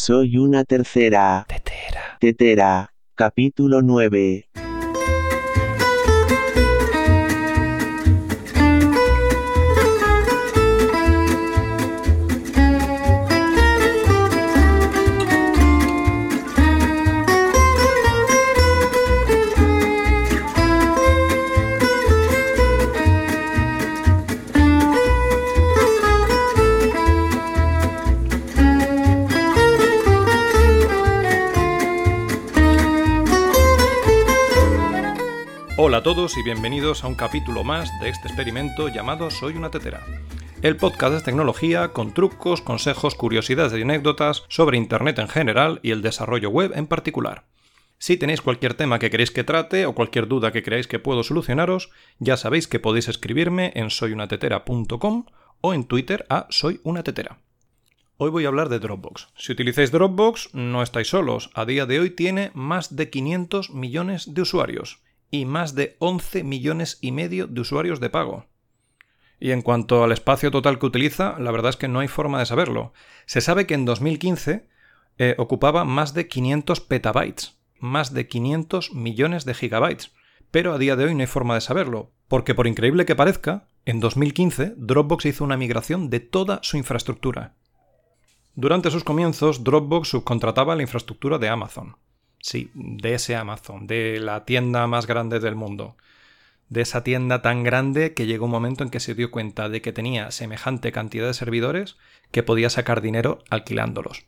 Soy una tercera. Tetera. Tetera. Capítulo 9. Todos y bienvenidos a un capítulo más de este experimento llamado Soy una tetera. El podcast de tecnología con trucos, consejos, curiosidades y anécdotas sobre Internet en general y el desarrollo web en particular. Si tenéis cualquier tema que queréis que trate o cualquier duda que creáis que puedo solucionaros, ya sabéis que podéis escribirme en soyunatetera.com o en Twitter a soyunatetera. Hoy voy a hablar de Dropbox. Si utilizáis Dropbox, no estáis solos. A día de hoy tiene más de 500 millones de usuarios y más de 11 millones y medio de usuarios de pago. Y en cuanto al espacio total que utiliza, la verdad es que no hay forma de saberlo. Se sabe que en 2015 eh, ocupaba más de 500 petabytes, más de 500 millones de gigabytes. Pero a día de hoy no hay forma de saberlo, porque por increíble que parezca, en 2015 Dropbox hizo una migración de toda su infraestructura. Durante sus comienzos, Dropbox subcontrataba la infraestructura de Amazon. Sí, de ese Amazon, de la tienda más grande del mundo. De esa tienda tan grande que llegó un momento en que se dio cuenta de que tenía semejante cantidad de servidores que podía sacar dinero alquilándolos.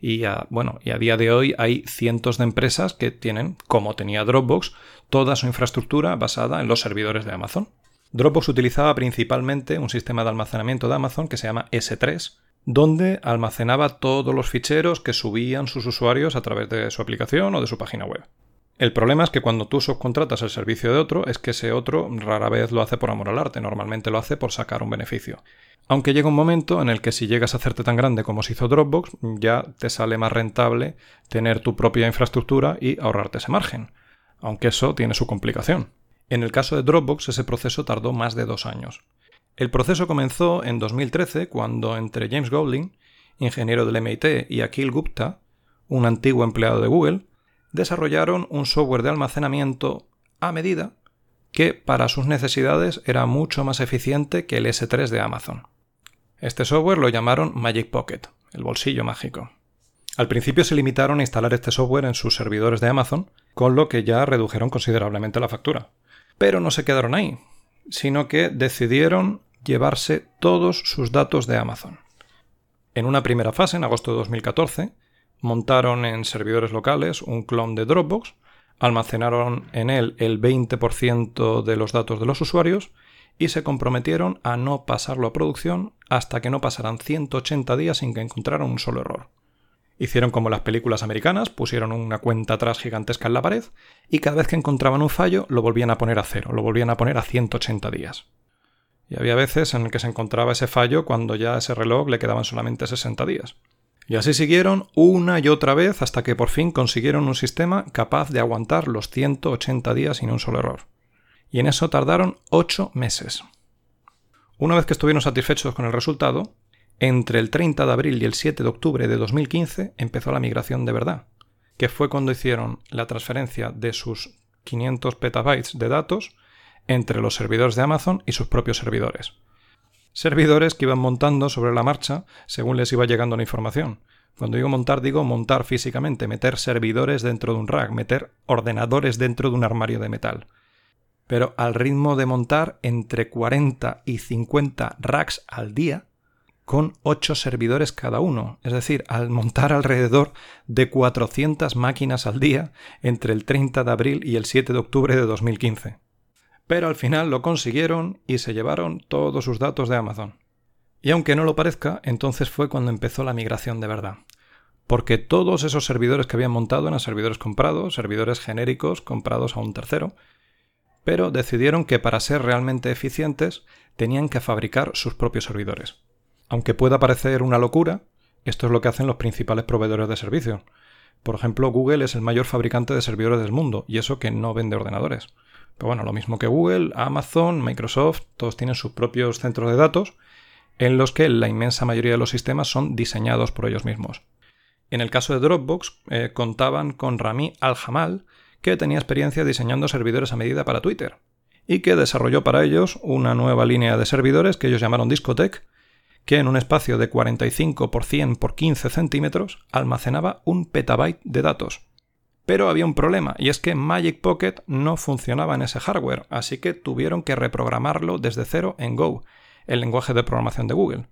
Y a, bueno, y a día de hoy hay cientos de empresas que tienen, como tenía Dropbox, toda su infraestructura basada en los servidores de Amazon. Dropbox utilizaba principalmente un sistema de almacenamiento de Amazon que se llama S3, donde almacenaba todos los ficheros que subían sus usuarios a través de su aplicación o de su página web. El problema es que cuando tú subcontratas el servicio de otro, es que ese otro rara vez lo hace por amor al arte, normalmente lo hace por sacar un beneficio. Aunque llega un momento en el que si llegas a hacerte tan grande como se hizo Dropbox, ya te sale más rentable tener tu propia infraestructura y ahorrarte ese margen. Aunque eso tiene su complicación. En el caso de Dropbox ese proceso tardó más de dos años. El proceso comenzó en 2013 cuando entre James Gowling, ingeniero del MIT, y Akhil Gupta, un antiguo empleado de Google, desarrollaron un software de almacenamiento a medida que para sus necesidades era mucho más eficiente que el S3 de Amazon. Este software lo llamaron Magic Pocket, el bolsillo mágico. Al principio se limitaron a instalar este software en sus servidores de Amazon, con lo que ya redujeron considerablemente la factura. Pero no se quedaron ahí, sino que decidieron llevarse todos sus datos de Amazon. En una primera fase, en agosto de 2014, montaron en servidores locales un clon de Dropbox, almacenaron en él el 20% de los datos de los usuarios y se comprometieron a no pasarlo a producción hasta que no pasaran 180 días sin que encontraran un solo error. Hicieron como las películas americanas, pusieron una cuenta atrás gigantesca en la pared y cada vez que encontraban un fallo lo volvían a poner a cero, lo volvían a poner a 180 días. Y había veces en que se encontraba ese fallo cuando ya a ese reloj le quedaban solamente 60 días. Y así siguieron una y otra vez hasta que por fin consiguieron un sistema capaz de aguantar los 180 días sin un solo error. Y en eso tardaron 8 meses. Una vez que estuvieron satisfechos con el resultado, entre el 30 de abril y el 7 de octubre de 2015 empezó la migración de verdad, que fue cuando hicieron la transferencia de sus 500 petabytes de datos entre los servidores de Amazon y sus propios servidores. Servidores que iban montando sobre la marcha según les iba llegando la información. Cuando digo montar, digo montar físicamente, meter servidores dentro de un rack, meter ordenadores dentro de un armario de metal. Pero al ritmo de montar entre 40 y 50 racks al día, con 8 servidores cada uno, es decir, al montar alrededor de 400 máquinas al día entre el 30 de abril y el 7 de octubre de 2015. Pero al final lo consiguieron y se llevaron todos sus datos de Amazon. Y aunque no lo parezca, entonces fue cuando empezó la migración de verdad. Porque todos esos servidores que habían montado eran servidores comprados, servidores genéricos comprados a un tercero, pero decidieron que para ser realmente eficientes tenían que fabricar sus propios servidores. Aunque pueda parecer una locura, esto es lo que hacen los principales proveedores de servicios. Por ejemplo, Google es el mayor fabricante de servidores del mundo, y eso que no vende ordenadores. Pero bueno, lo mismo que Google, Amazon, Microsoft, todos tienen sus propios centros de datos, en los que la inmensa mayoría de los sistemas son diseñados por ellos mismos. En el caso de Dropbox, eh, contaban con Rami Al-Jamal, que tenía experiencia diseñando servidores a medida para Twitter, y que desarrolló para ellos una nueva línea de servidores que ellos llamaron Discotech, que en un espacio de 45 por 100 por 15 centímetros almacenaba un petabyte de datos. Pero había un problema, y es que Magic Pocket no funcionaba en ese hardware, así que tuvieron que reprogramarlo desde cero en Go, el lenguaje de programación de Google.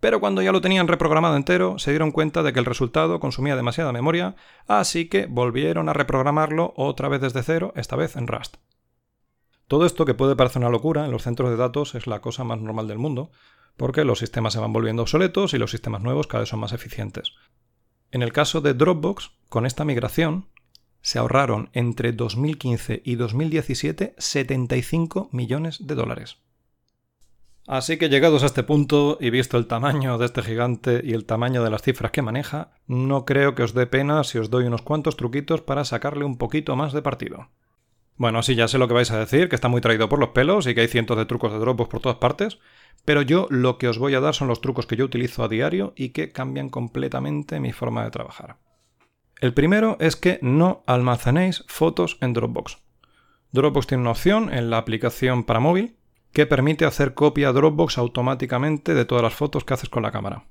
Pero cuando ya lo tenían reprogramado entero, se dieron cuenta de que el resultado consumía demasiada memoria, así que volvieron a reprogramarlo otra vez desde cero, esta vez en Rust. Todo esto, que puede parecer una locura, en los centros de datos es la cosa más normal del mundo, porque los sistemas se van volviendo obsoletos y los sistemas nuevos cada vez son más eficientes. En el caso de Dropbox, con esta migración, se ahorraron entre 2015 y 2017 75 millones de dólares. Así que llegados a este punto y visto el tamaño de este gigante y el tamaño de las cifras que maneja, no creo que os dé pena si os doy unos cuantos truquitos para sacarle un poquito más de partido. Bueno, sí, ya sé lo que vais a decir, que está muy traído por los pelos y que hay cientos de trucos de Dropbox por todas partes, pero yo lo que os voy a dar son los trucos que yo utilizo a diario y que cambian completamente mi forma de trabajar. El primero es que no almacenéis fotos en Dropbox. Dropbox tiene una opción en la aplicación para móvil que permite hacer copia Dropbox automáticamente de todas las fotos que haces con la cámara.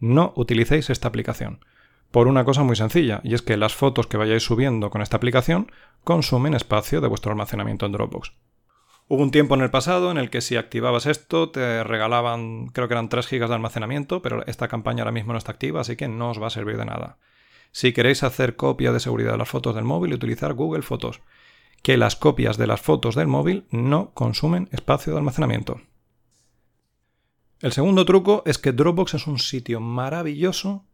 No utilicéis esta aplicación, por una cosa muy sencilla, y es que las fotos que vayáis subiendo con esta aplicación consumen espacio de vuestro almacenamiento en Dropbox. Hubo un tiempo en el pasado en el que si activabas esto te regalaban, creo que eran 3 GB de almacenamiento, pero esta campaña ahora mismo no está activa, así que no os va a servir de nada. Si queréis hacer copia de seguridad de las fotos del móvil, utilizar Google Fotos que las copias de las fotos del móvil no consumen espacio de almacenamiento. El segundo truco es que Dropbox es un sitio maravilloso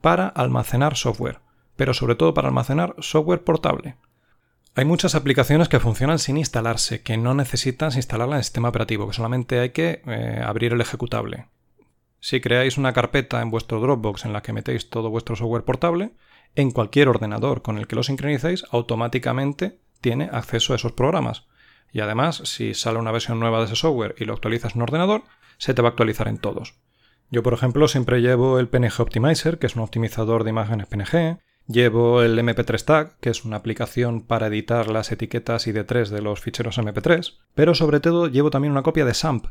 para almacenar software, pero sobre todo para almacenar software portable. Hay muchas aplicaciones que funcionan sin instalarse, que no necesitan instalarla en el sistema operativo, que solamente hay que eh, abrir el ejecutable. Si creáis una carpeta en vuestro Dropbox en la que metéis todo vuestro software portable, en cualquier ordenador con el que lo sincronicéis, automáticamente tiene acceso a esos programas. Y además, si sale una versión nueva de ese software y lo actualizas en un ordenador, se te va a actualizar en todos. Yo, por ejemplo, siempre llevo el PNG Optimizer, que es un optimizador de imágenes PNG. Llevo el MP3 Tag, que es una aplicación para editar las etiquetas ID3 de los ficheros MP3. Pero sobre todo llevo también una copia de SAMP.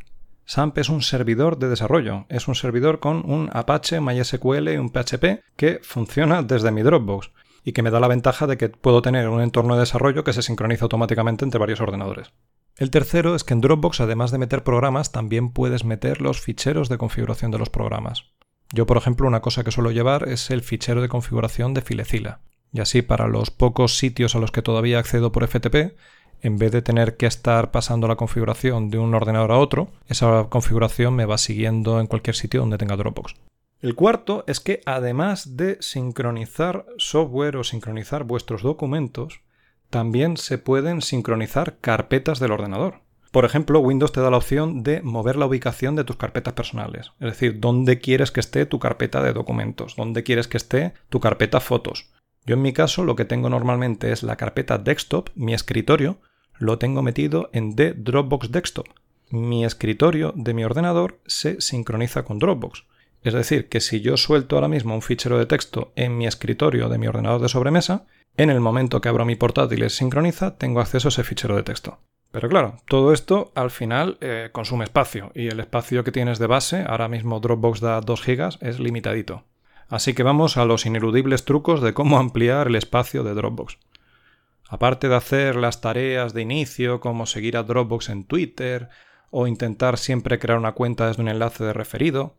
SAMP es un servidor de desarrollo. Es un servidor con un Apache, MySQL y un PHP que funciona desde mi Dropbox y que me da la ventaja de que puedo tener un entorno de desarrollo que se sincroniza automáticamente entre varios ordenadores. El tercero es que en Dropbox, además de meter programas, también puedes meter los ficheros de configuración de los programas. Yo, por ejemplo, una cosa que suelo llevar es el fichero de configuración de Filecila. Y así, para los pocos sitios a los que todavía accedo por FTP, en vez de tener que estar pasando la configuración de un ordenador a otro, esa configuración me va siguiendo en cualquier sitio donde tenga Dropbox. El cuarto es que además de sincronizar software o sincronizar vuestros documentos, también se pueden sincronizar carpetas del ordenador. Por ejemplo, Windows te da la opción de mover la ubicación de tus carpetas personales, es decir, dónde quieres que esté tu carpeta de documentos, dónde quieres que esté tu carpeta fotos. Yo en mi caso lo que tengo normalmente es la carpeta desktop, mi escritorio, lo tengo metido en The Dropbox Desktop. Mi escritorio de mi ordenador se sincroniza con Dropbox. Es decir, que si yo suelto ahora mismo un fichero de texto en mi escritorio de mi ordenador de sobremesa, en el momento que abro mi portátil y sincroniza, tengo acceso a ese fichero de texto. Pero claro, todo esto al final eh, consume espacio y el espacio que tienes de base, ahora mismo Dropbox da 2 GB, es limitadito. Así que vamos a los ineludibles trucos de cómo ampliar el espacio de Dropbox. Aparte de hacer las tareas de inicio como seguir a Dropbox en Twitter o intentar siempre crear una cuenta desde un enlace de referido,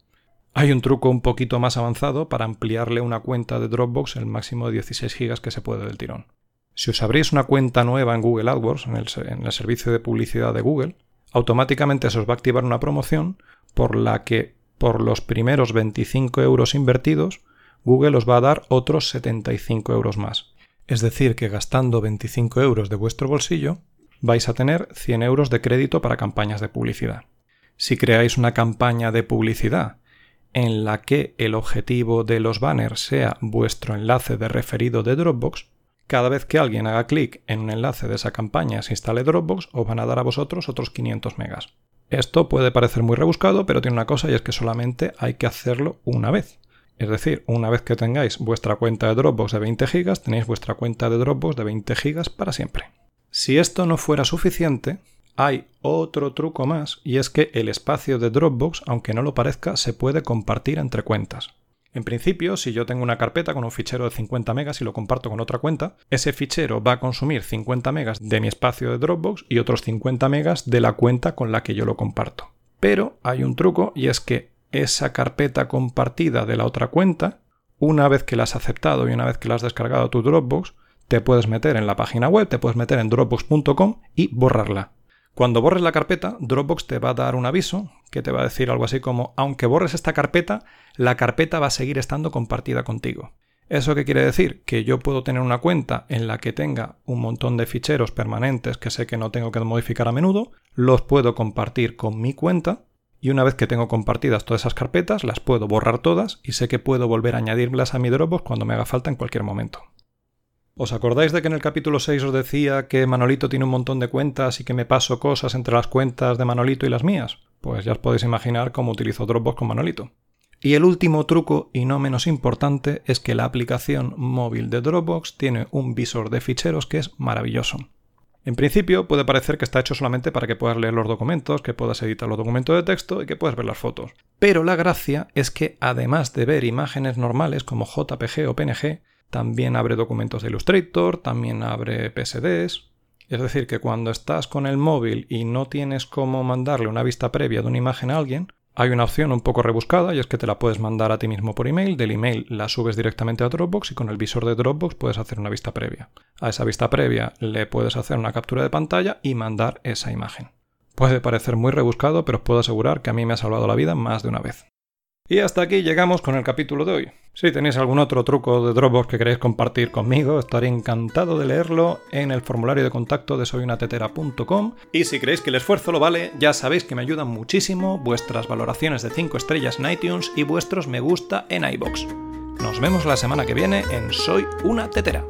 hay un truco un poquito más avanzado para ampliarle una cuenta de Dropbox el máximo de 16 GB que se puede del tirón. Si os abrís una cuenta nueva en Google AdWords, en el, servicio de publicidad de Google, automáticamente se os va a activar una promoción por la que por los primeros 25 euros invertidos, Google os va a dar otros 75 euros más. Es decir, que gastando 25 euros de vuestro bolsillo, vais a tener 100 euros de crédito para campañas de publicidad. Si creáis una campaña de publicidad en la que el objetivo de los banners sea vuestro enlace de referido de Dropbox, cada vez que alguien haga clic en un enlace de esa campaña se instale Dropbox, os van a dar a vosotros otros 500 megas. Esto puede parecer muy rebuscado, pero tiene una cosa y es que solamente hay que hacerlo una vez. Es decir, una vez que tengáis vuestra cuenta de Dropbox de 20 GB, tenéis vuestra cuenta de Dropbox de 20 GB para siempre. Si esto no fuera suficiente, hay otro truco más y es que el espacio de Dropbox, aunque no lo parezca, se puede compartir entre cuentas. En principio, si yo tengo una carpeta con un fichero de 50 megas y lo comparto con otra cuenta, ese fichero va a consumir 50 megas de mi espacio de Dropbox y otros 50 megas de la cuenta con la que yo lo comparto. Pero hay un truco y es que esa carpeta compartida de la otra cuenta, una vez que la has aceptado y una vez que la has descargado a tu Dropbox, te puedes meter en la página web, te puedes meter en dropbox.com y borrarla. Cuando borres la carpeta, Dropbox te va a dar un aviso que te va a decir algo así como, aunque borres esta carpeta, la carpeta va a seguir estando compartida contigo. ¿Eso qué quiere decir? Que yo puedo tener una cuenta en la que tenga un montón de ficheros permanentes que sé que no tengo que modificar a menudo, los puedo compartir con mi cuenta y una vez que tengo compartidas todas esas carpetas, las puedo borrar todas y sé que puedo volver a añadirlas a mi Dropbox cuando me haga falta en cualquier momento. ¿Os acordáis de que en el capítulo 6 os decía que Manolito tiene un montón de cuentas y que me paso cosas entre las cuentas de Manolito y las mías? Pues ya os podéis imaginar cómo utilizo Dropbox con Manolito. Y el último truco, y no menos importante, es que la aplicación móvil de Dropbox tiene un visor de ficheros que es maravilloso. En principio puede parecer que está hecho solamente para que puedas leer los documentos, que puedas editar los documentos de texto y que puedas ver las fotos. Pero la gracia es que además de ver imágenes normales como JPG o PNG, también abre documentos de Illustrator, también abre PSDs. Es decir, que cuando estás con el móvil y no tienes cómo mandarle una vista previa de una imagen a alguien, hay una opción un poco rebuscada y es que te la puedes mandar a ti mismo por email, del email la subes directamente a Dropbox y con el visor de Dropbox puedes hacer una vista previa. A esa vista previa le puedes hacer una captura de pantalla y mandar esa imagen. Puede parecer muy rebuscado, pero os puedo asegurar que a mí me ha salvado la vida más de una vez. Y hasta aquí llegamos con el capítulo de hoy. Si tenéis algún otro truco de Dropbox que queréis compartir conmigo, estaré encantado de leerlo en el formulario de contacto de soyunatetera.com. Y si creéis que el esfuerzo lo vale, ya sabéis que me ayudan muchísimo vuestras valoraciones de 5 estrellas en iTunes y vuestros me gusta en iBox. Nos vemos la semana que viene en Soy una Tetera.